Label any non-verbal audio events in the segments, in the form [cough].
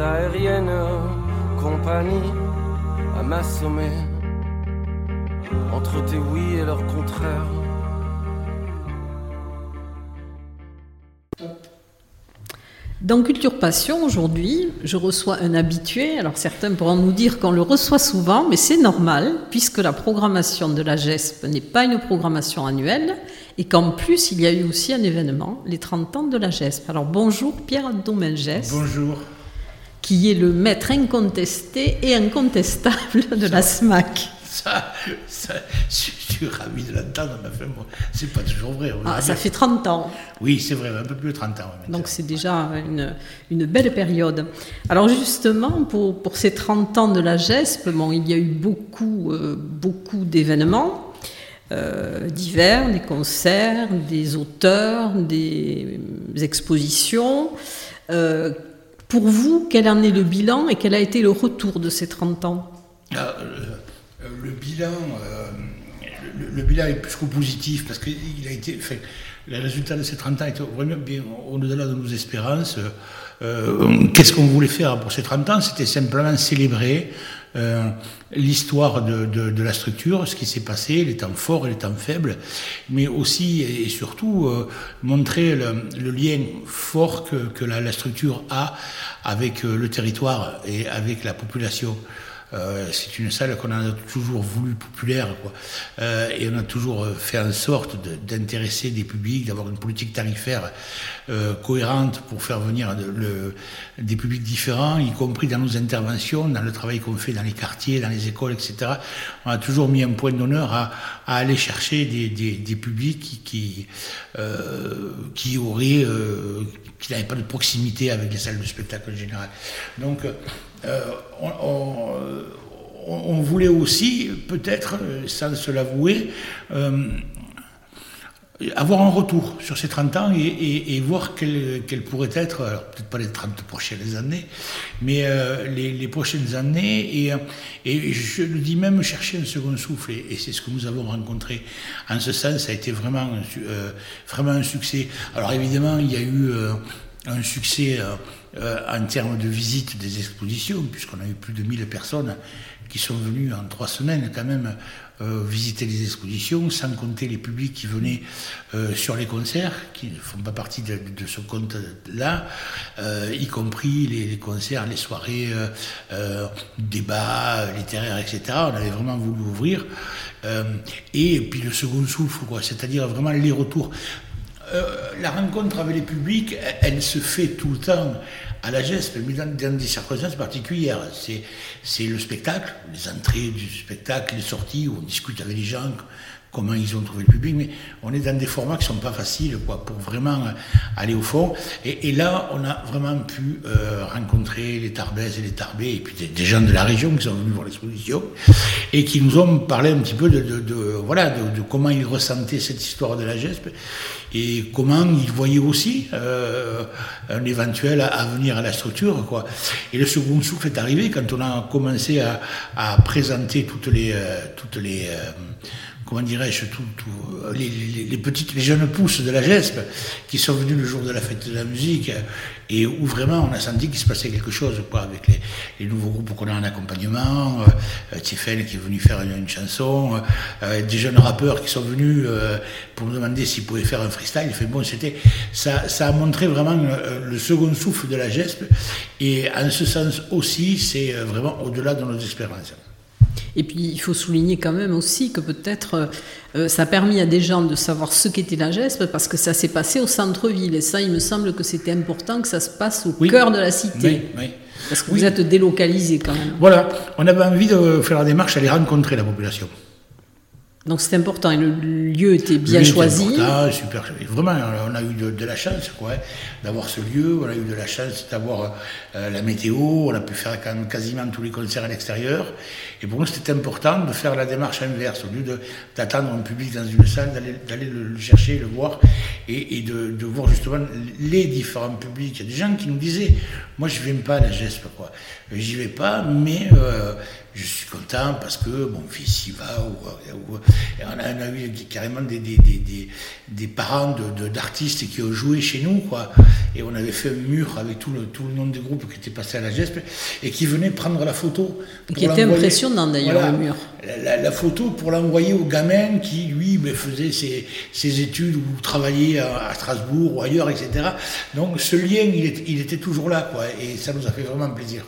Aériennes compagnie à m'assommer Entre tes oui et leurs contraires Dans Culture Passion, aujourd'hui, je reçois un habitué. Alors certains pourront nous dire qu'on le reçoit souvent, mais c'est normal, puisque la programmation de la GESP n'est pas une programmation annuelle, et qu'en plus, il y a eu aussi un événement, les 30 ans de la GESP. Alors bonjour Pierre Domingès. Bonjour. Qui est le maître incontesté et incontestable de la SMAC. Ça, ça, je suis ravi de l'entendre, mais enfin, bon, c'est pas toujours vrai. Ah, ça fait 30 ans. Oui, c'est vrai, un peu plus de 30 ans. Donc c'est déjà une, une, belle période. Alors justement, pour, pour, ces 30 ans de la GESP, bon, il y a eu beaucoup, euh, beaucoup d'événements. Euh, divers, des concerts, des auteurs, des expositions. Euh, pour vous, quel en est le bilan et quel a été le retour de ces 30 ans? Ah, le, le, bilan, euh, le, bilan est plus que positif parce qu'il a été. Le résultat de ces 30 ans est vraiment bien au-delà de nos espérances. Euh, Qu'est-ce qu'on voulait faire pour ces 30 ans? C'était simplement célébrer euh, l'histoire de, de, la structure, ce qui s'est passé, les temps forts et les temps faibles, mais aussi et surtout euh, montrer le, lien fort que, que la, la, structure a avec euh, le territoire et avec la population. Euh, c'est une salle qu'on a toujours voulu populaire, quoi. Euh, et on a toujours fait en sorte d'intéresser des publics, d'avoir une politique tarifaire euh, cohérente pour faire venir des publics différents, y compris dans nos interventions, dans le travail qu'on fait dans les quartiers, dans les écoles, etc. On a toujours mis un point d'honneur à, aller chercher des, publics qui, n'avaient pas de proximité avec les salles de spectacle en général. Donc, on, on, voulait aussi, peut-être, sans se l'avouer, euh, avoir un retour sur ces 30 ans et, voir quelles quelle pourraient être, peut-être pas les 30 prochaines années, mais euh, les, prochaines années, et, je le dis même chercher un second souffle, et, c'est ce que nous avons rencontré. En ce sens, ça a été vraiment, euh, vraiment un succès. Alors évidemment, il y a eu euh, un succès euh, en termes de visite des expositions, puisqu'on a eu plus de 1000 personnes qui sont venues en trois semaines quand même euh, visiter les expositions, sans compter les publics qui venaient euh, sur les concerts, qui ne font pas partie de, ce compte-là, y compris les, les, concerts, les soirées, débats littéraires, etc. On avait vraiment voulu ouvrir. et puis le second souffle, quoi, c'est-à-dire vraiment les retours. Euh, la rencontre avec les publics, elle, se fait tout le temps à la geste, mais dans, dans des circonstances particulières. C'est le spectacle, les entrées du spectacle, les sorties, où on discute avec les gens, comment ils ont trouvé le public, mais on est dans des formats qui sont pas faciles, quoi, pour vraiment aller au fond. Et, et là, on a vraiment pu euh, rencontrer les Tarbès et les Tarbés, et puis des, des, gens de la région qui sont venus voir l'exposition, et qui nous ont parlé un petit peu de, de, de voilà, de, de, comment ils ressentaient cette histoire de la GESP, et comment ils voyaient aussi euh, un éventuel avenir à la structure, quoi. Et le second souffle est arrivé quand on a commencé à, à présenter toutes les, euh, toutes les euh, comment dirais-je, tout, tout, les, les, les, petites, les jeunes pousses de la GESP qui sont venus le jour de la fête de la musique et où vraiment on a senti qu'il se passait quelque chose quoi, avec les, les nouveaux groupes qu'on a en accompagnement, euh, Tiffen qui est venu faire une, chanson, euh, des jeunes rappeurs qui sont venus euh, pour nous demander s'ils pouvaient faire un freestyle. Fait bon, c'était ça, ça a montré vraiment le, le second souffle de la GESP et en ce sens aussi, c'est vraiment au-delà de nos espérances. Et puis il faut souligner quand même aussi que peut-être euh, ça a permis à des gens de savoir ce qu'était la GESP parce que ça s'est passé au centre-ville. Et ça, il me semble que c'était important que ça se passe au cœur de la cité. Oui, oui. Parce que vous êtes délocalisé quand même. Voilà, on avait envie de faire la démarche, aller rencontrer la population. Donc c'est important et le lieu était bien choisi. Important, super. Vraiment, on a eu de, la chance quoi, d'avoir ce lieu, on a eu de la chance d'avoir euh, la météo, on a pu faire quasiment tous les concerts à l'extérieur. Et pour nous, c'était important de faire la démarche inverse, au lieu d'attendre un public dans une salle, d'aller le, chercher, le voir et, de, voir justement les différents publics. Il y a des gens qui nous disaient, moi je ne viens pas à la GESP, quoi. J'y vais pas, mais euh, je suis content parce que mon fils y va. Ou, on, a, eu carrément des, des, des, des parents d'artistes qui ont joué chez nous, quoi. Et on avait fait un mur avec tout le, tout le nom des groupes qui étaient passés à la GESP et qui venaient prendre la photo. Qui était impressionnant d'ailleurs, le mur. La, photo pour l'envoyer au gamin qui, lui, ben, faisait ses, ses, études ou travaillait à, Strasbourg ou ailleurs, etc. Donc ce lien, il, il était toujours là, quoi. Et ça nous a fait vraiment plaisir.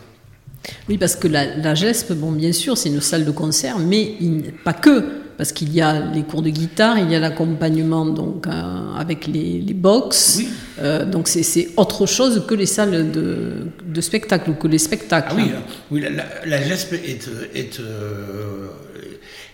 Oui, parce que la, GESP, bon, bien sûr, c'est une salle de concert, mais pas que, parce qu'il y a les cours de guitare, il y a l'accompagnement donc euh, avec les, les box. Euh, donc c'est autre chose que les salles de, spectacle ou que les spectacles. Ah oui, hein. oui la, GESP est, est euh,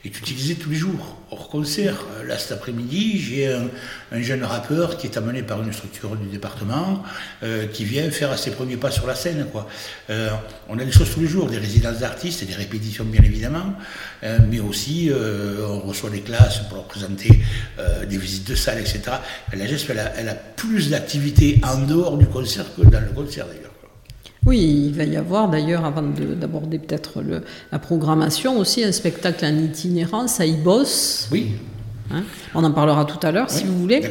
est utilisé tous les jours, hors concert. Là, cet après-midi, j'ai un, jeune rappeur qui est amené par une structure du département, euh, qui vient faire ses premiers pas sur la scène. Quoi. Euh, on a des choses tous les jours, des résidences d'artistes, des répétitions bien évidemment, euh, mais aussi on reçoit des classes pour leur présenter des visites de salle, etc. La GESP, elle a, elle a plus d'activités en dehors du concert que dans le concert d'ailleurs. Oui, il va y avoir d'ailleurs, avant d'aborder peut-être la programmation, aussi un spectacle en itinérance à Ibos. Oui. Hein On en parlera tout à l'heure, si vous voulez.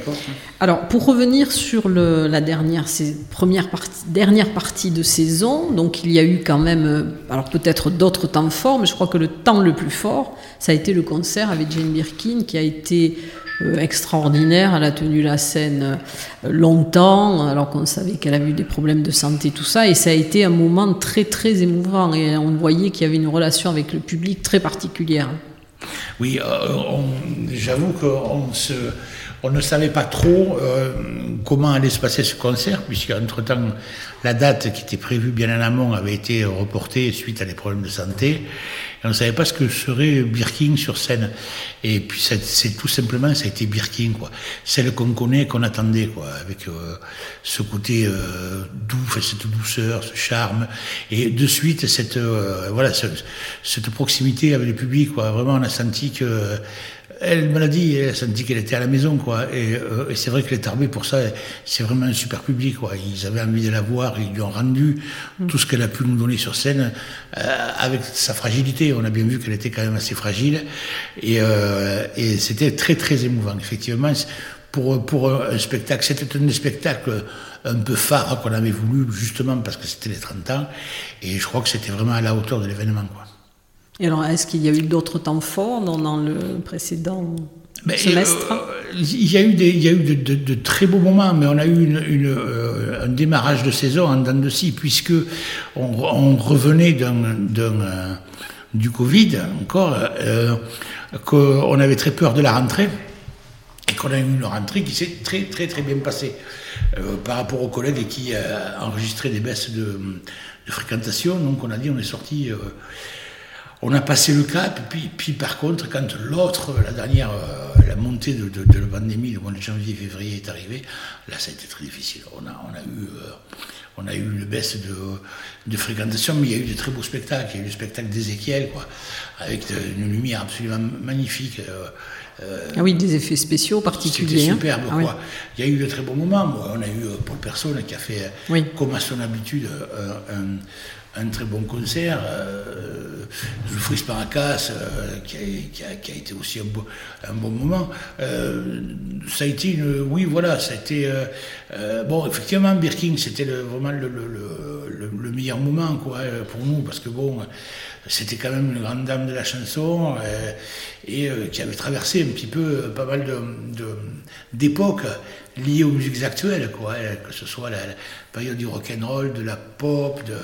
Alors, pour revenir sur le, la dernière, première partie, dernière partie de saison, donc il y a eu quand même, euh, alors peut-être d'autres temps forts, mais je crois que le temps le plus fort, ça a été le concert avec Jane Birkin, qui a été extraordinaire. Elle a tenu la scène euh, longtemps, alors qu'on savait qu'elle avait eu des problèmes de santé, tout ça. Et ça a été un moment très, très émouvant. Et on voyait qu'il y avait une relation avec le public très particulière. Oui, euh, j'avoue qu'on se, on ne savait pas trop comment allait se passer ce concert, puisqu'entre-temps, la date qui était prévue bien en amont avait été reportée suite à des problèmes de santé on ne savait pas ce que serait Birkin sur scène. Et puis c'est tout simplement, ça a été Birkin, quoi. Celle qu'on connaît, qu'on attendait, quoi, avec euh, ce côté euh, doux, cette douceur, ce charme, et de suite cette euh, voilà cette, proximité avec le public, quoi. Vraiment, on a senti que elle me l'a dit, elle a senti qu'elle était à la maison, quoi. Et, euh, c'est vrai que les Tarbés, pour ça, c'est vraiment un super public, quoi. Ils avaient envie de la voir, ils lui ont rendu tout ce qu'elle a pu nous donner sur scène, euh, avec sa fragilité. On a bien vu qu'elle était quand même assez fragile. Et, euh, et c'était très, très émouvant, effectivement. Pour, pour un spectacle, c'était un spectacle un peu phare qu'on avait voulu, justement parce que c'était les 30 ans. Et je crois que c'était vraiment à la hauteur de l'événement, quoi. Et alors, est-ce qu'il y a eu d'autres temps forts dans, le précédent semestre? euh, Il y a eu, des, il y a eu de, très beaux moments, mais on a eu une, euh, un démarrage de saison en dents de scie, puisque on, revenait d'un, du Covid encore, euh, qu'on avait très peur de la rentrée, et qu'on a eu une rentrée qui s'est très très très bien passée par rapport aux collègues qui a enregistré des baisses de, de, fréquentation. Donc on a dit on est sorti on a passé le cap, puis, puis par contre, quand l'autre, la dernière, euh, la montée de, la pandémie, le mois de janvier, février est arrivé, là, ça a été très difficile. On a, on a eu, euh, on a eu une baisse de, fréquentation, mais il y a eu de très beaux spectacles. Il y a eu le spectacle d'Ézéchiel, quoi, avec une lumière absolument magnifique. Euh, ah oui, des effets spéciaux particuliers. C'était superbe, ah quoi. Il y a eu de très beaux moments. On a eu Paul Personne qui a fait, comme à son habitude, un un très bon concert. Euh, Zoufris Paracas, euh, qui, a, qui, a, été aussi un, bon moment. Euh, ça a été une. Oui, voilà, ça a été. Euh, bon, effectivement, Birkin, c'était vraiment le, le, le, meilleur moment quoi, pour nous, parce que bon, c'était quand même une grande dame de la chanson et qui avait traversé un petit peu pas mal d'époques. Liées aux musiques actuelles, quoi, hein, que ce soit la, période du rock and roll, de la pop, de,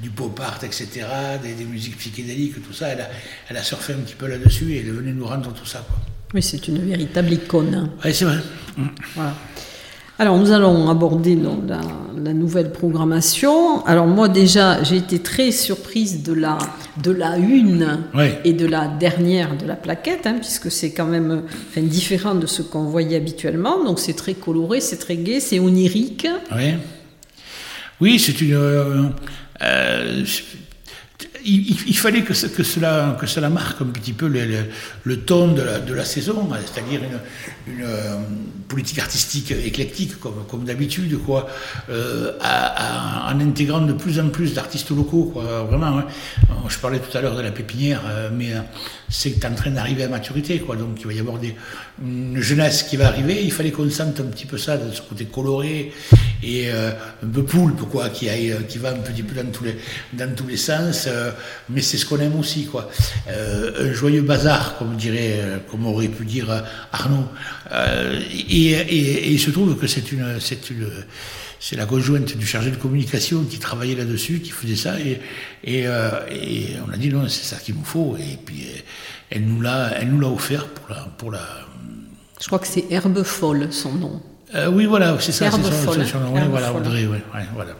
du pop art, etc., des, musiques psychédéliques, tout ça. Elle a, elle a surfé un petit peu là-dessus et elle est venue nous rendre tout ça. Quoi. Oui, c'est une véritable icône. Oui, c'est vrai. Voilà. Alors nous allons aborder la, nouvelle programmation. Alors moi déjà j'ai été très surprise de la, de la une et de la dernière de la plaquette, hein, puisque c'est quand même différent de ce qu'on voyait habituellement. Donc c'est très coloré, c'est très gai, c'est onirique. Oui, oui c'est une... Euh, euh, il, fallait que, cela, que cela marque un petit peu le, ton de la, saison, c'est-à-dire une, euh, politique artistique éclectique comme, d'habitude, quoi, euh, en intégrant de plus en plus d'artistes locaux, quoi, vraiment. Hein. Je parlais tout à l'heure de la pépinière, euh, mais c'est en train d'arriver à maturité, quoi, donc il va y avoir une jeunesse qui va arriver, il fallait qu'on sente un petit peu ça, de ce côté coloré et un peu poulpe, qui, va un petit peu dans tous les, dans tous les sens. Euh, mais c'est ce qu'on aime aussi, quoi. Euh, un joyeux bazar, comme dirait, euh, comme aurait pu dire Arnaud. Et, il se trouve que c'est une, c'est une, c'est la conjointe du chargé de communication qui travaillait là-dessus, qui faisait ça, et, et, on a dit non, c'est ça qu'il nous faut, et puis elle nous l'a, elle nous l'a offert pour la, pour la. Je crois que c'est Herbe Folle, son nom. oui, voilà, c'est ça, c'est son, son, nom. voilà, Audrey, ouais, voilà.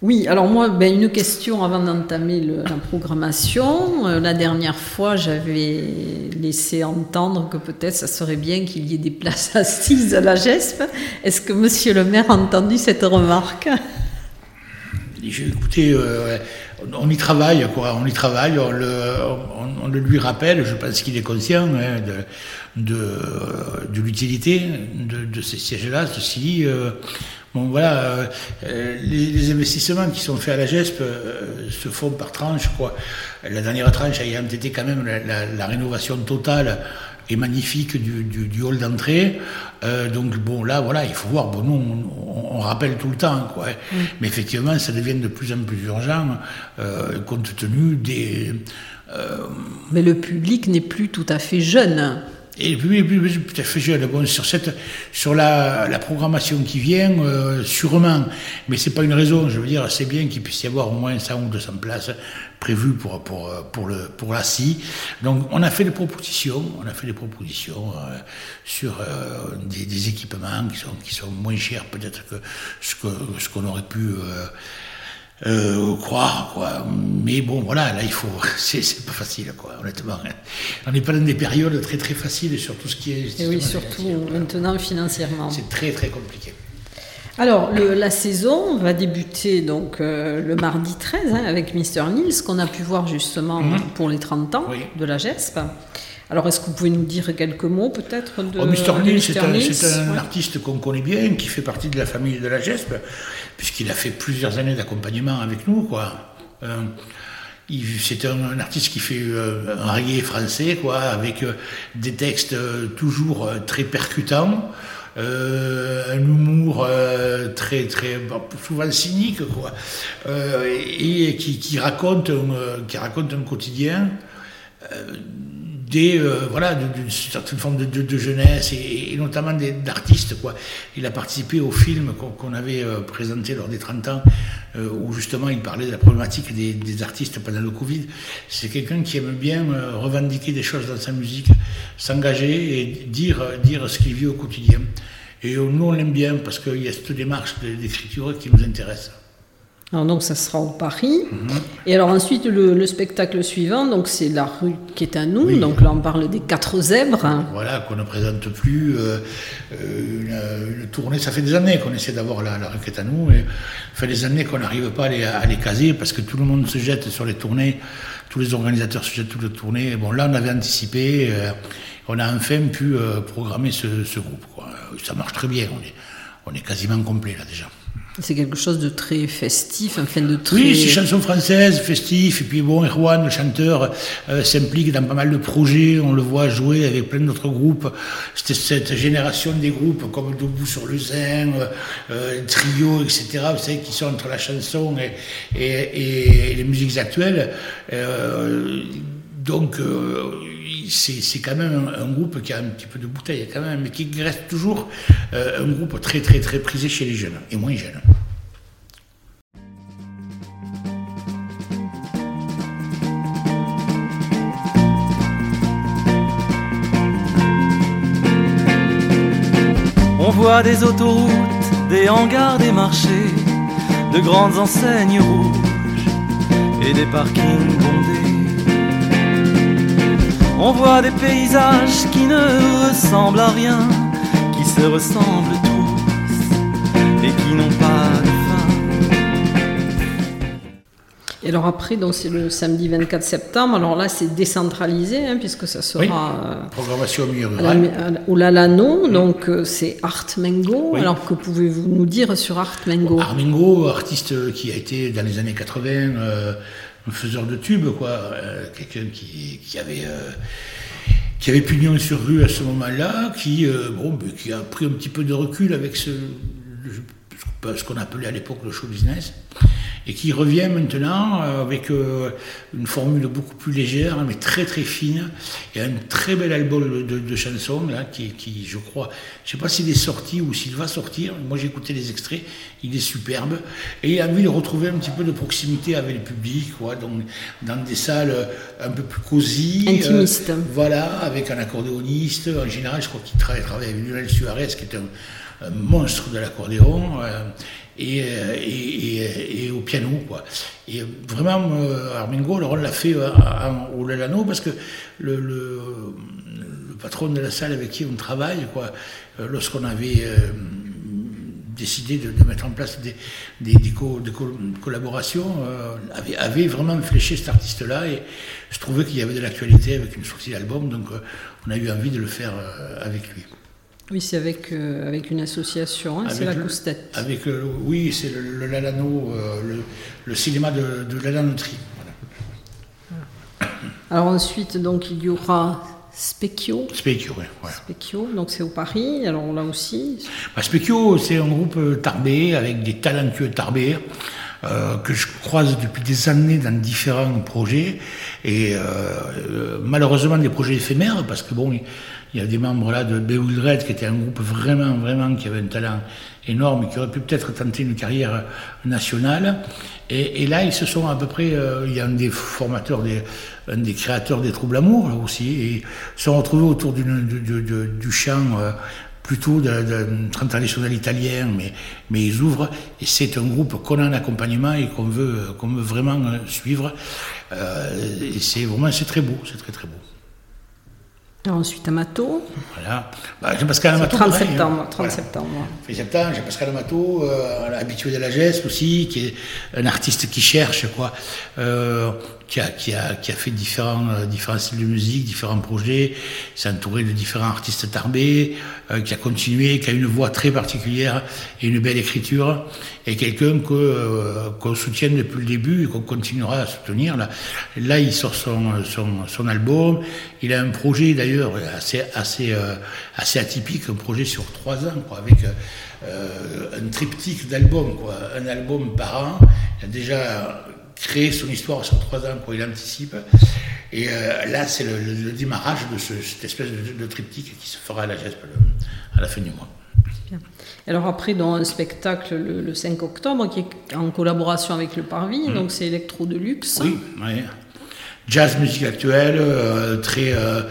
Oui, alors moi, ben, une question avant d'entamer la programmation. Euh, la dernière fois, j'avais laissé entendre que peut-être ça serait bien qu'il y ait des places [laughs] assises à la GESP. Est-ce que Monsieur le maire a entendu cette remarque? Écouté, euh, on y travaille, quoi, on y travaille, on le, lui rappelle, je pense qu'il est conscient hein, de, de, l'utilité de, ces sièges-là. Ceci euh, Bon, voilà, euh, euh, les, investissements qui sont faits à la GESP euh, se font par tranche. Quoi. La dernière tranche ayant été quand même la, rénovation totale et magnifique du, hall d'entrée. donc bon, là, voilà, il faut voir. Bon, nous, on, rappelle tout le temps, quoi. Mm. Mais effectivement, ça devient de plus en plus urgent, compte tenu des. Mais le public n'est plus tout à fait jeune. Et puis, fait jeune. Bon, sur, cette, sur la, la programmation qui vient, euh, sûrement, mais c'est pas une raison. Je veux dire, c'est bien qu'il puisse y avoir au moins 100 ou 200 places prévues pour, pour, pour, le, pour la CI. Donc, on a fait des propositions, on a fait des propositions euh, sur euh, des, des, équipements qui sont, qui sont moins chers peut-être que ce qu'on ce qu'on aurait pu euh, croire, quoi. Mais bon, voilà, là, il faut. [laughs] C'est pas facile, quoi, honnêtement. On n'est pas dans des périodes très, très faciles sur tout ce qui est. Et oui, surtout maintenant financièrement. C'est très, très compliqué. Alors, le, la saison va débuter donc euh, le mardi 13 hein, avec Mister Nils, qu'on a pu voir justement mhm. pour les 30 ans de la GESP. Alors, est-ce que vous pouvez nous dire quelques mots peut-être de oh, c'est un, un, artiste qu'on connaît bien, qui fait partie de la famille de la GESP, puisqu'il a fait plusieurs années d'accompagnement avec nous. quoi. Euh, c'est un, artiste qui fait euh, un reggae français, quoi, avec euh, des textes toujours très percutants. un humour très très souvent cynique quoi et, qui, qui, raconte un, qui raconte un quotidien des, euh, voilà, d'une certaine forme de, jeunesse et, notamment d'artistes. Quoi. Il a participé au film qu'on avait euh, présenté lors des 30 ans, euh, où justement il parlait de la problématique des, artistes pendant le Covid. C'est quelqu'un qui aime bien revendiquer des choses dans sa musique, s'engager et dire, dire ce qu'il vit au quotidien. Et nous, on l'aime bien parce qu'il y a cette démarche d'écriture qui nous intéresse. Alors donc ça sera au Paris. Et alors ensuite le, spectacle suivant, donc c'est la rue qui est à nous. Donc là on parle des quatre zèbres. Voilà qu'on ne présente plus euh, euh, une, tournée. Ça fait des années qu'on essaie d'avoir la, rue qui est à nous. Et ça fait des années qu'on n'arrive pas à les, à les, caser parce que tout le monde se jette sur les tournées. Tous les organisateurs se jettent sur les tournées. bon là on avait anticipé. Euh, on a enfin pu programmer ce, groupe. Ça marche très bien. On est, on est quasiment complet là déjà. C'est quelque chose de très festif, enfin de très... Oui, c'est chanson française, festif, et puis bon, Erwan, le chanteur, euh, s'implique dans pas mal de projets, on le voit jouer avec plein d'autres groupes. C'était cette génération des groupes comme Debout sur le Zin, euh, euh, Trio, etc., vous savez, qui sont entre la chanson et, et, et les musiques actuelles. donc, c'est quand même un, groupe qui a un petit peu de bouteille quand même, mais qui reste toujours un groupe très très très prisé chez les jeunes et moins jeunes. On voit des autoroutes, des hangars, des marchés, de grandes enseignes rouges et des parkings bondés. On voit des paysages qui ne ressemblent à rien, qui se ressemblent tous et qui n'ont pas de Et alors après, donc c'est le samedi 24 septembre. Alors là, c'est décentralisé, hein, puisque ça sera euh, programmation au Lalano. Donc euh, c'est Art Mengo. Alors que pouvez-vous nous dire sur Art Mengo? Art Mengo, artiste qui a été dans les années 80 euh, faiseur de tubes, quoi, quelqu'un qui, avait qui avait pignon sur rue à ce moment-là, qui bon, qui a pris un petit peu de recul avec ce, ce qu'on appelait à l'époque le show business et qui revient maintenant euh, avec euh, une formule beaucoup plus légère, mais très très fine, et un très bel album de, chansons, là, qui, qui, je crois, je sais pas s'il est sorti ou s'il va sortir, moi j'ai écouté les extraits, il est superbe, et il a envie de retrouver un petit peu de proximité avec le public, quoi, donc dans des salles un peu plus cosy. Euh, Intimiste. voilà, avec un accordéoniste, en général je crois qu'il travaille, travaille avec Lionel Suarez, qui est un, monstre de l'accordéon. Euh, et, et, au piano. Quoi. Et vraiment, euh, Armingo, alors on l'a fait euh, au Lalano parce que le, patron de la salle avec qui on travaille, quoi, lorsqu'on avait décidé de, mettre en place des, collaborations, avait, avait, vraiment fléché cet artiste-là et je trouvais qu'il y avait de l'actualité avec une sortie d'album, donc on a eu envie de le faire avec lui. Oui, c'est avec, euh, avec une association, hein, c'est la Coustette. Avec, oui, c'est le, Lalano, euh, le, cinéma de, de Lalanoterie. Alors ensuite, donc, il y aura Specchio. Specchio, oui. Specchio, donc c'est au Paris, alors là aussi. Bah, Specchio, c'est un groupe euh, tarbé, avec des talentueux tarbés. que je croise depuis des années dans différents projets et malheureusement des projets éphémères parce que bon il y a des membres là de Bewildred qui était un groupe vraiment, vraiment qui avait un talent énorme et qui aurait pu peut-être tenter une carrière nationale. Et, là, ils se sont à peu près, euh, il y a un des formateurs, des, un des créateurs des Troubles Amour aussi, et sont retrouvés autour du chant euh, plutôt d'un traditionnel italien, mais, mais ils ouvrent, et c'est un groupe qu'on a en accompagnement et qu'on veut, qu'on veut vraiment suivre. Euh, et c'est vraiment, c'est très beau, c'est très très beau. Ensuite, Amato. Voilà. Bah, Jean-Pascal Amato. 30 septembre. 30 septembre. septembre, Jean-Pascal Amato, euh, habitué de la geste aussi, qui est un artiste qui cherche, quoi. Euh, qui a, qui a, qui a fait différents, euh, différents styles de musique, différents projets, s'est entouré de différents artistes tarbés, qui a continué, qui a une voix très particulière et une belle écriture, et quelqu'un que qu'on soutient depuis le début et qu'on continuera à soutenir. Là, là il sort son, son, son album, il a un projet d'ailleurs assez, assez, assez atypique, un projet sur trois ans, quoi, avec un triptyque d'albums, quoi, un album par an. Il a déjà créer son histoire sur trois ans, quoi, il anticipe. Et euh, là, c'est le, démarrage de cette espèce de, triptyque qui se fera à la GESP à la fin du mois. Alors après, dans un spectacle le, 5 octobre, qui est en collaboration avec le Parvis, mmh. donc c'est Electro de luxe. Oui, oui. Jazz, musique actuelle, euh, très, euh,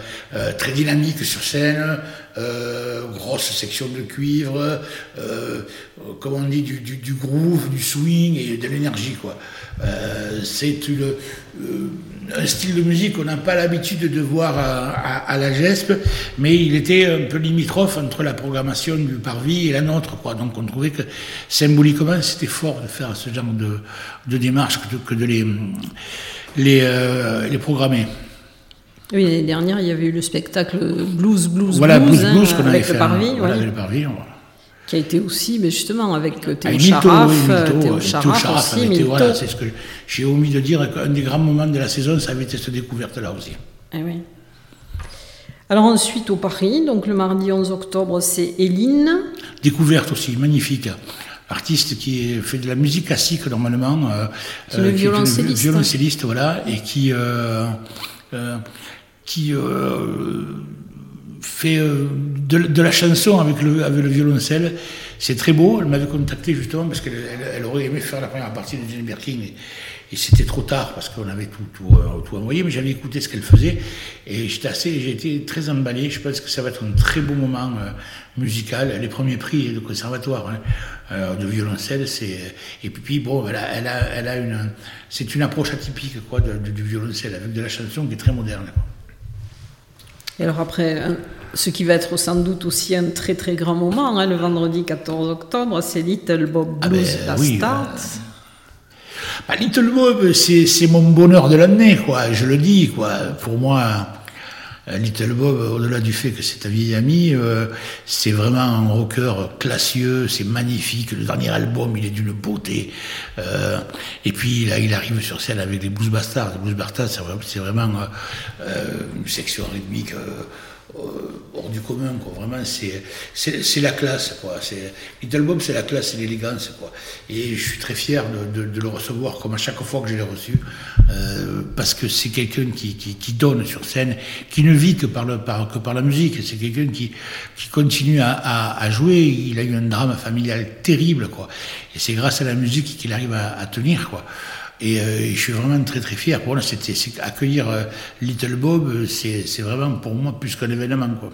très dynamique sur scène, grosse section de cuivre, comme on dit, du, groove, du swing et de l'énergie, quoi. Euh, c'est euh, un style de musique qu'on n'a pas l'habitude de voir à, la GESP, mais il était un peu limitrophe entre la programmation du Parvis et la nôtre. Quoi. Donc on trouvait que symboliquement c'était fort de faire ce genre de, démarche que de, les, les, euh, les programmer. Oui, l'année dernière, il y avait eu le spectacle Blues, Blues, voilà, Blues, hein, blues, qu'on avait fait, le Parvis. Voilà, le Parvis qui a été aussi, mais justement, avec euh, Théo Charaf, euh, Théo Charaf aussi, voilà, c'est ce que j'ai omis de dire, qu'un des grands moments de la saison, ça avait été cette découverte-là aussi. Eh oui. Alors ensuite, au Paris, donc le mardi 11 octobre, c'est Éline. Découverte aussi, magnifique artiste qui fait de la musique classique normalement, euh, qui est violoncelliste. violoncelliste, voilà, et qui qui fait de, la chanson avec le, avec le violoncelle. C'est très beau. Elle m'avait contacté justement parce qu'elle elle, aurait aimé faire la première partie de Jane Birkin. Et, c'était trop tard parce qu'on avait tout, tout, tout, envoyé, mais j'avais écouté ce qu'elle faisait et j'étais assez, j'ai été très emballé. Je pense que ça va être un très beau moment musical. Les premiers prix de conservatoire hein, de violoncelle, c'est et puis bon, elle a, elle a, elle a une, c'est une approche atypique quoi du violoncelle avec de la chanson qui est très moderne. Et alors après, ce qui va être sans doute aussi un très très grand moment, hein, le vendredi 14 octobre, c'est Little Bob ah Blues ah ben, bah, Little Bob, c'est mon bonheur de l'année, quoi. Je le dis, quoi. Pour moi, euh, Little Bob, au-delà du fait que c'est un vieil ami, euh, c'est vraiment un rocker classieux, c'est magnifique. Le dernier album, il est d'une beauté. Euh, et puis là, il arrive sur scène avec les Blues Bastards. Les Blues Bastards, c'est vraiment une section rythmique euh, hors du commun, quoi. Vraiment, c'est la classe, quoi. Little c'est la classe et l'élégance, quoi. Et je suis très fier de, le recevoir, comme à chaque fois que je l'ai reçu, euh, parce que c'est quelqu'un qui, qui, donne sur scène, qui ne vit que par, le, par, que par la musique. C'est quelqu'un qui, qui continue à, à, jouer. Il a eu un drame familial terrible, quoi. Et c'est grâce à la musique qu'il arrive à, à tenir, quoi. Euh, et, je suis vraiment très très fier. Pour c'était accueillir euh, Little Bob, c'est vraiment pour moi plus qu'un événement. Quoi.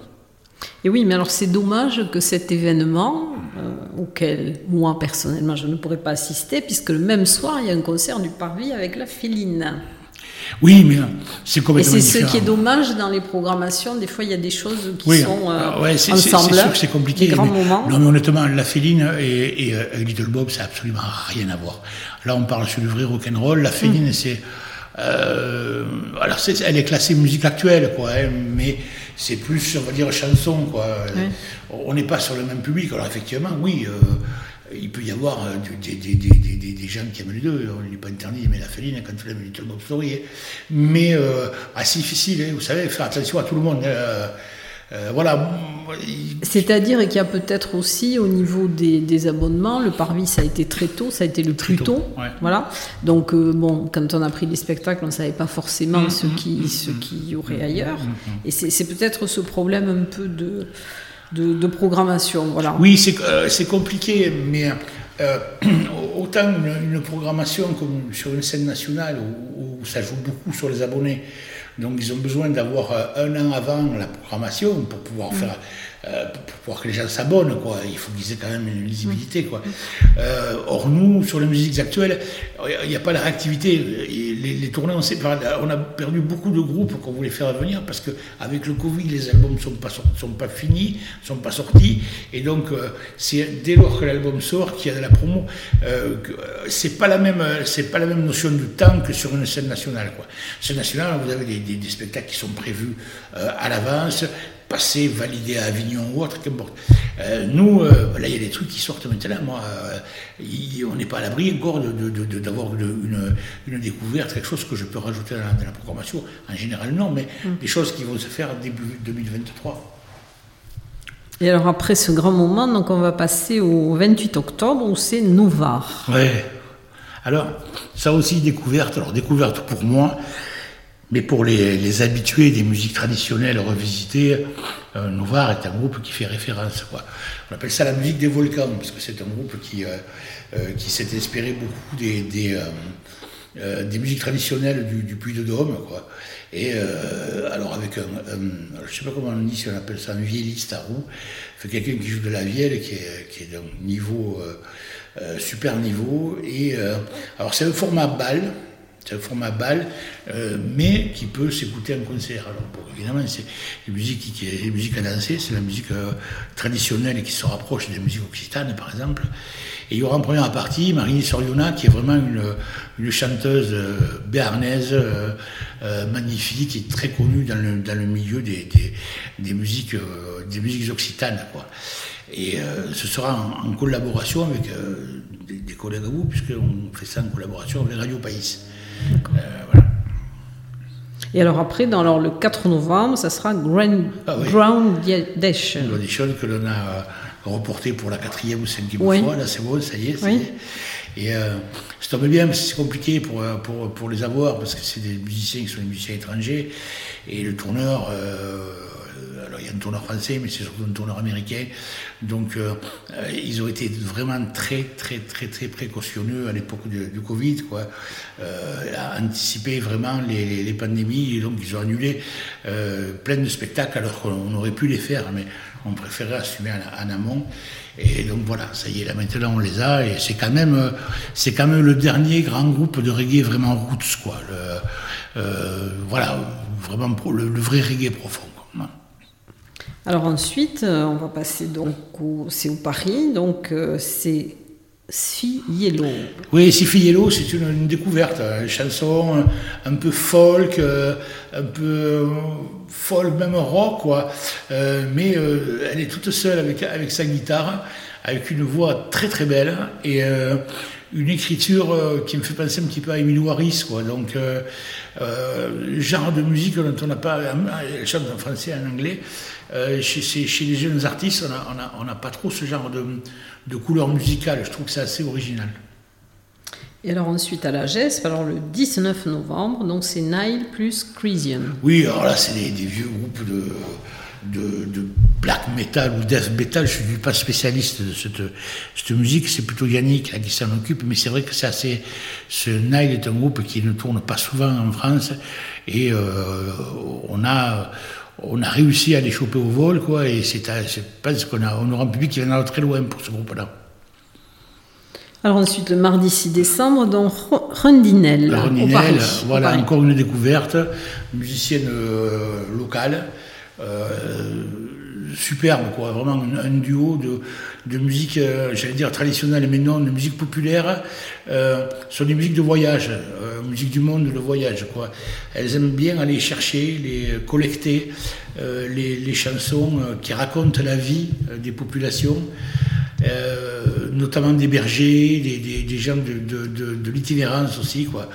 Et oui, mais alors c'est dommage que cet événement, euh, auquel moi personnellement je ne pourrais pas assister, puisque le même soir il y a un concert du Parvis avec la Féline. Oui, mais c'est complètement Et c'est ce qui est dommage dans les programmations. Des fois, il y a des choses qui sont euh, ouais, c'est, ensemble. C'est sûr que c'est compliqué. Des grands moments. Non, mais honnêtement, La Féline et, et Little Bob, ça n'a absolument rien à voir. Là, on parle sur le vrai rock'n'roll. La Féline, mm. c'est. Euh, alors, elle est classée musique actuelle, quoi, hein, mais c'est plus, on va dire, chanson, quoi. On n'est pas sur le même public. Alors, effectivement, oui, euh, il peut y avoir euh, des, des, des, des, gens qui aiment les deux. On n'est pas interdit d'aimer la féline quand tu aimes Little Bob Story. Hein. Mais euh, assez difficile, hein, vous savez, faire attention à tout le monde. Euh, voilà. C'est-à-dire qu'il y a peut-être aussi au niveau des, abonnements, le parvis ça a été très tôt, ça a été le plus tôt. Voilà. Donc euh, bon, quand on a pris les spectacles, on ne savait pas forcément mm, ce mm, qui mm, ce qu'il y aurait ailleurs. Et c'est peut-être ce problème un peu de de, programmation. Voilà. Oui, c'est euh, compliqué, mais [clears throat] autant une, programmation comme sur une scène nationale où, où, ça joue beaucoup sur les abonnés, donc ils ont besoin d'avoir euh, un an avant la programmation pour pouvoir mm. faire euh, pour pouvoir que les gens s'abonnent, quoi. Il faut qu'ils aient quand même une lisibilité, quoi. Euh, or, nous, sur les musiques actuelles, il n'y a pas la réactivité. Les, les tournées, on, a perdu beaucoup de groupes qu'on voulait faire venir parce qu'avec le Covid, les albums ne sont pas, sont pas finis, ne sont pas sortis. Et donc, euh, c'est dès lors que l'album sort qu'il y a de la promo. C'est pas la même, c'est pas la même notion de temps que sur une scène nationale, quoi. Scène nationale, vous avez des spectacles qui sont prévus à l'avance passé, validé à Avignon ou autre, qu'importe. Euh, nous, euh, là, il y a des trucs qui sortent maintenant. Moi, euh, on n'est pas à l'abri encore d'avoir une, une, découverte, quelque chose que je peux rajouter dans la, programmation. En général, non, mais mm. des choses qui vont se faire début 2023. Et alors après ce grand moment, donc on va passer au 28 octobre où c'est Novar. Oui. Alors, ça aussi découverte. Alors découverte pour moi, mais pour les, habitués des musiques traditionnelles revisitées, euh, Novar est un groupe qui fait référence. Quoi. On appelle ça la musique des volcans, parce que c'est un groupe qui, euh, euh, qui s'est inspiré beaucoup des, des, des musiques traditionnelles du, du Puy-de-Dôme. Quoi. Et alors avec un, je ne sais pas comment on dit si on appelle ça un vielliste à roue, quelqu'un qui joue de la vielle, qui est, qui est d'un niveau, super niveau. Et alors c'est un format balle, c'est un format balle, euh, mais qui peut s'écouter en concert. Alors, évidemment, c'est la musique qui, est musique à danser, c'est la musique euh, traditionnelle qui se rapproche des musiques occitanes, par exemple. Et il y aura en première partie Marie Soriona, qui est vraiment une, une chanteuse euh, béarnaise magnifique et très connue dans le, dans le milieu des, des, musiques, des musiques occitanes. Quoi. Et ce sera en, collaboration avec des, des, collègues à vous, puisqu'on fait ça en collaboration avec Radio Pays. Euh, Et alors après, dans alors, le 4 novembre, ça sera Grand, ah, oui. Groundation. que l'on a euh, reporté pour la quatrième ou cinquième fois, là c'est bon, ça y est. Et euh, ça tombe bien c'est compliqué pour, euh, pour, pour, les avoir parce que c'est des musiciens qui sont des musiciens étrangers. Et le tourneur, euh, alors il y a un tourneur français, mais c'est surtout un tourneur américain. Donc euh, ils ont été vraiment très, très, très, très précautionneux à l'époque du, Covid, quoi, à anticiper vraiment les, pandémies. Donc ils ont annulé plein de spectacles alors qu'on aurait pu les faire, mais on préférait assumer en, amont. Et donc voilà, ça y est, là maintenant on les a, et c'est quand même, c'est quand même le dernier grand groupe de reggae vraiment roots, quoi. Euh, voilà, vraiment le, vrai reggae profond. Alors ensuite, euh, on va passer donc au, c'est au Paris, donc euh, c'est Si Yellow. Oui, Sifi Yellow, c'est une, découverte, une chanson un peu folk, un peu folk, même rock, quoi. Euh, mais euh, elle est toute seule avec, avec sa guitare, avec une voix très très belle et euh, une écriture qui me fait penser un petit peu à Emilio Harris, quoi. Donc, genre de musique dont on n'a pas, elle chante en français et en anglais. Chez, chez, les jeunes artistes, on n'a pas trop ce genre de, de couleur musicale. Je trouve que c'est assez original. Et alors ensuite à la GESP, alors le 19 novembre, donc c'est Nile plus Crisian. Oui, alors là c'est des, des, vieux groupes de, de, de, black metal ou death metal, je ne suis pas spécialiste de cette, cette musique, c'est plutôt Yannick là, qui s'en occupe, mais c'est vrai que c'est assez... Ce Nile est un groupe qui ne tourne pas souvent en France, et euh, on a... On a réussi à les choper au vol, quoi, et c'est, je pense qu'on a, on aura un public qui viendra très loin pour ce groupe-là. Alors ensuite, le mardi 6 décembre, dans Rondinelle. Rondinelle, voilà, Paris. encore une découverte, musicienne euh, locale, superbe, quoi, vraiment un, duo de, de musique, euh, j'allais dire traditionnelle, mais non, de musique populaire, euh, sur des musiques de voyage, euh, musique du monde, le voyage, quoi. Elles aiment bien aller chercher, les collecter, euh, les, les, chansons qui racontent la vie des populations. Euh, notamment des bergers, des, des, des gens de, de, de, de l'itinérance aussi, quoi.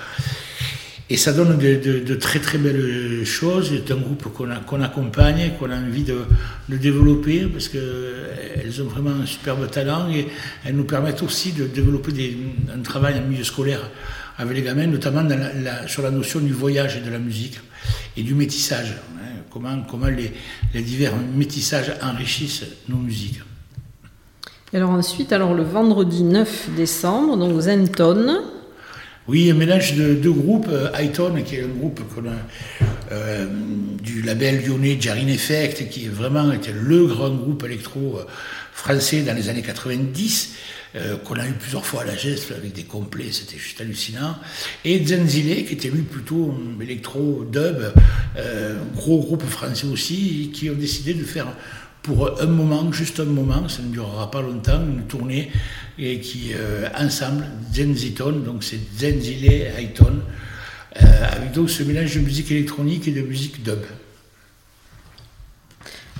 Et ça donne de, très très belles choses. C'est un groupe qu'on qu accompagne, qu'on a envie de, développer parce qu'elles ont vraiment un superbe talent et elles nous permettent aussi de développer un travail en milieu scolaire avec les gamins, notamment sur la notion du voyage et de la musique et du métissage. Hein, comment comment les, les divers métissages enrichissent nos musiques. Et alors ensuite, alors le vendredi 9 décembre, donc Zenton. Oui, un mélange de deux groupes. Euh, Highton, qui est un groupe euh, du label lyonnais Jarine Effect, qui vraiment était le grand groupe électro français dans les années 90, euh, qu'on a eu plusieurs fois à la geste avec des complets, c'était juste hallucinant. Et Zenzile, qui était lui plutôt électro-dub, euh, gros groupe français aussi, qui ont décidé de faire pour un moment, juste un moment, ça ne durera pas longtemps, une tournée et qui, euh, ensemble, Zenziton, donc c'est Zenzile Highton, euh, avec donc ce mélange de musique électronique et de musique dub.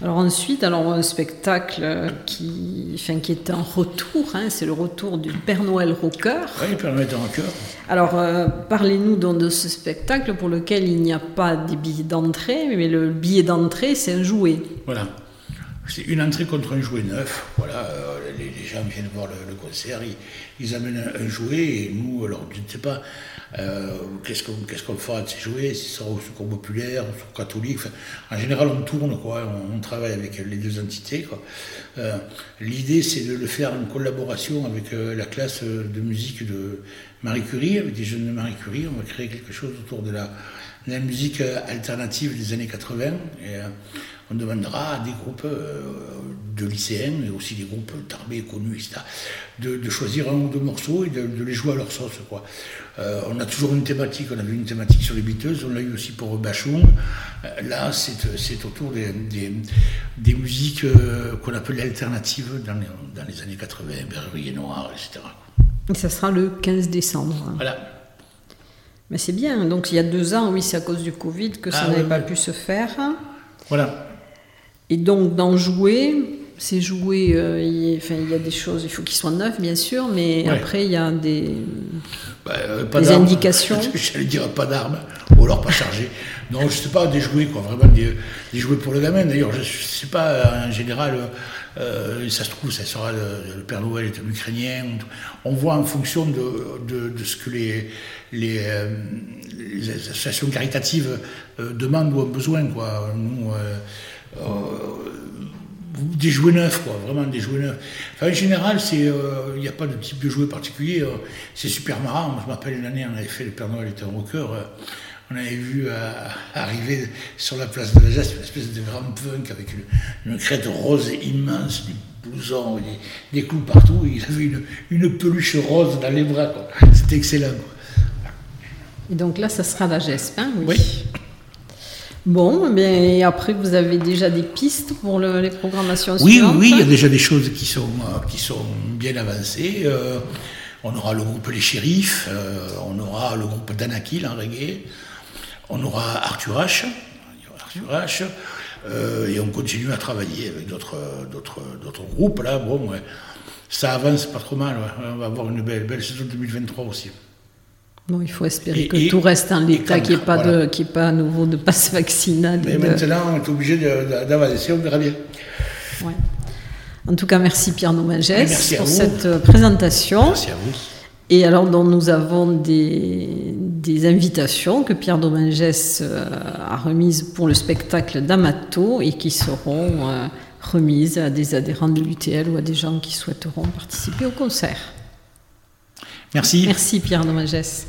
Alors ensuite, alors un spectacle qui, enfin, qui est un retour, hein, c'est le retour du Père Noël Rocker. Oui, Père Noël Rocker. Alors euh, parlez-nous donc de ce spectacle pour lequel il n'y a pas des billets d'entrée, mais le billet d'entrée, c'est un jouet. Voilà. C'est une entrée contre un jouet neuf. Voilà, euh, les, gens viennent voir le, concert, ils, amènent un, jouet et nous, alors je ne sais pas euh, qu'est-ce qu'on qu qu fera de ces jouets, si ce sera au secours populaire, au secours catholique. En général, on tourne, quoi, on, on, travaille avec les deux entités. Euh, L'idée, c'est de le faire en collaboration avec la classe de musique de Marie Curie, avec des jeunes de Marie Curie. On va créer quelque chose autour de la, de la musique alternative des années 80. Et, on demandera à des groupes euh, de lycéens, mais aussi des groupes tarbés, connus, etc., de, choisir un ou deux morceaux et de, les jouer à leur sauce. Euh, on a toujours une thématique, on avait une thématique sur les Beatles, on l'a eu aussi pour Bachung. Euh, là, c'est autour des, des, musiques euh, qu'on appelle alternatives dans les, dans les années 80, Berruyer Noir, etc. Et ça sera le 15 décembre. Voilà. Mais c'est bien, donc il y a deux ans, oui, c'est à cause du Covid que ça ah, n'avait oui, pas oui. pu se faire. Voilà. Et donc, d'en jouer, c'est jouer, euh, il, enfin, il y a des choses, il faut qu'ils soient neufs, bien sûr, mais ouais. après, il y a des, bah, euh, des indications. [laughs] J'allais dire pas d'armes. ou alors pas chargé. Non, je sais pas, des jouets, quoi, vraiment des, jouets pour le gamin. D'ailleurs, je sais pas, en général, euh, ça se trouve, ça sera le, Père Noël est un Ukrainien. On voit en fonction de, ce que les, les, euh, associations caritatives euh, demandent ou ont besoin, quoi. Nous, des jouets neufs, quoi, vraiment des jouets neufs. en général, il n'y a pas de type de jouet particulier. c'est super marrant. Moi, je m'appelle une année, on avait fait le Père Noël était un rocker on avait vu euh, arriver sur la place de la Geste une espèce de grand punk avec une, crête rose immense, des blousons, des, des clous partout. il avait une, peluche rose dans les bras. [laughs] C'était excellent. Et donc là, ça sera la GESP, hein, oui. Bon, mais après, vous avez déjà des pistes pour les programmations Oui, oui, il y a déjà des choses qui sont, euh, qui sont bien avancées. Euh, on aura le groupe Les Shérifs, on aura le groupe Danakil en reggae, on aura Arthur H. Arthur H. Euh, et on continue à travailler avec d'autres, groupes. Là, bon, ça avance pas trop mal. On va avoir une belle, belle saison 2023 aussi. Bon, il faut espérer que tout reste en l'état, qu'il n'y ait, pas pas à nouveau de passe [laughs] vaccinal. Mais maintenant, on est obligé d'avancer, on verra bien. En tout cas, merci Pierre Nomagès pour cette euh, présentation. Merci à vous. Et alors, nous avons des, invitations que Pierre Domingès euh, a remises pour le spectacle d'Amato et qui seront euh, remises à des adhérents de l'UTL ou à des gens qui souhaiteront participer au concert. Merci. Merci Pierre Domingès.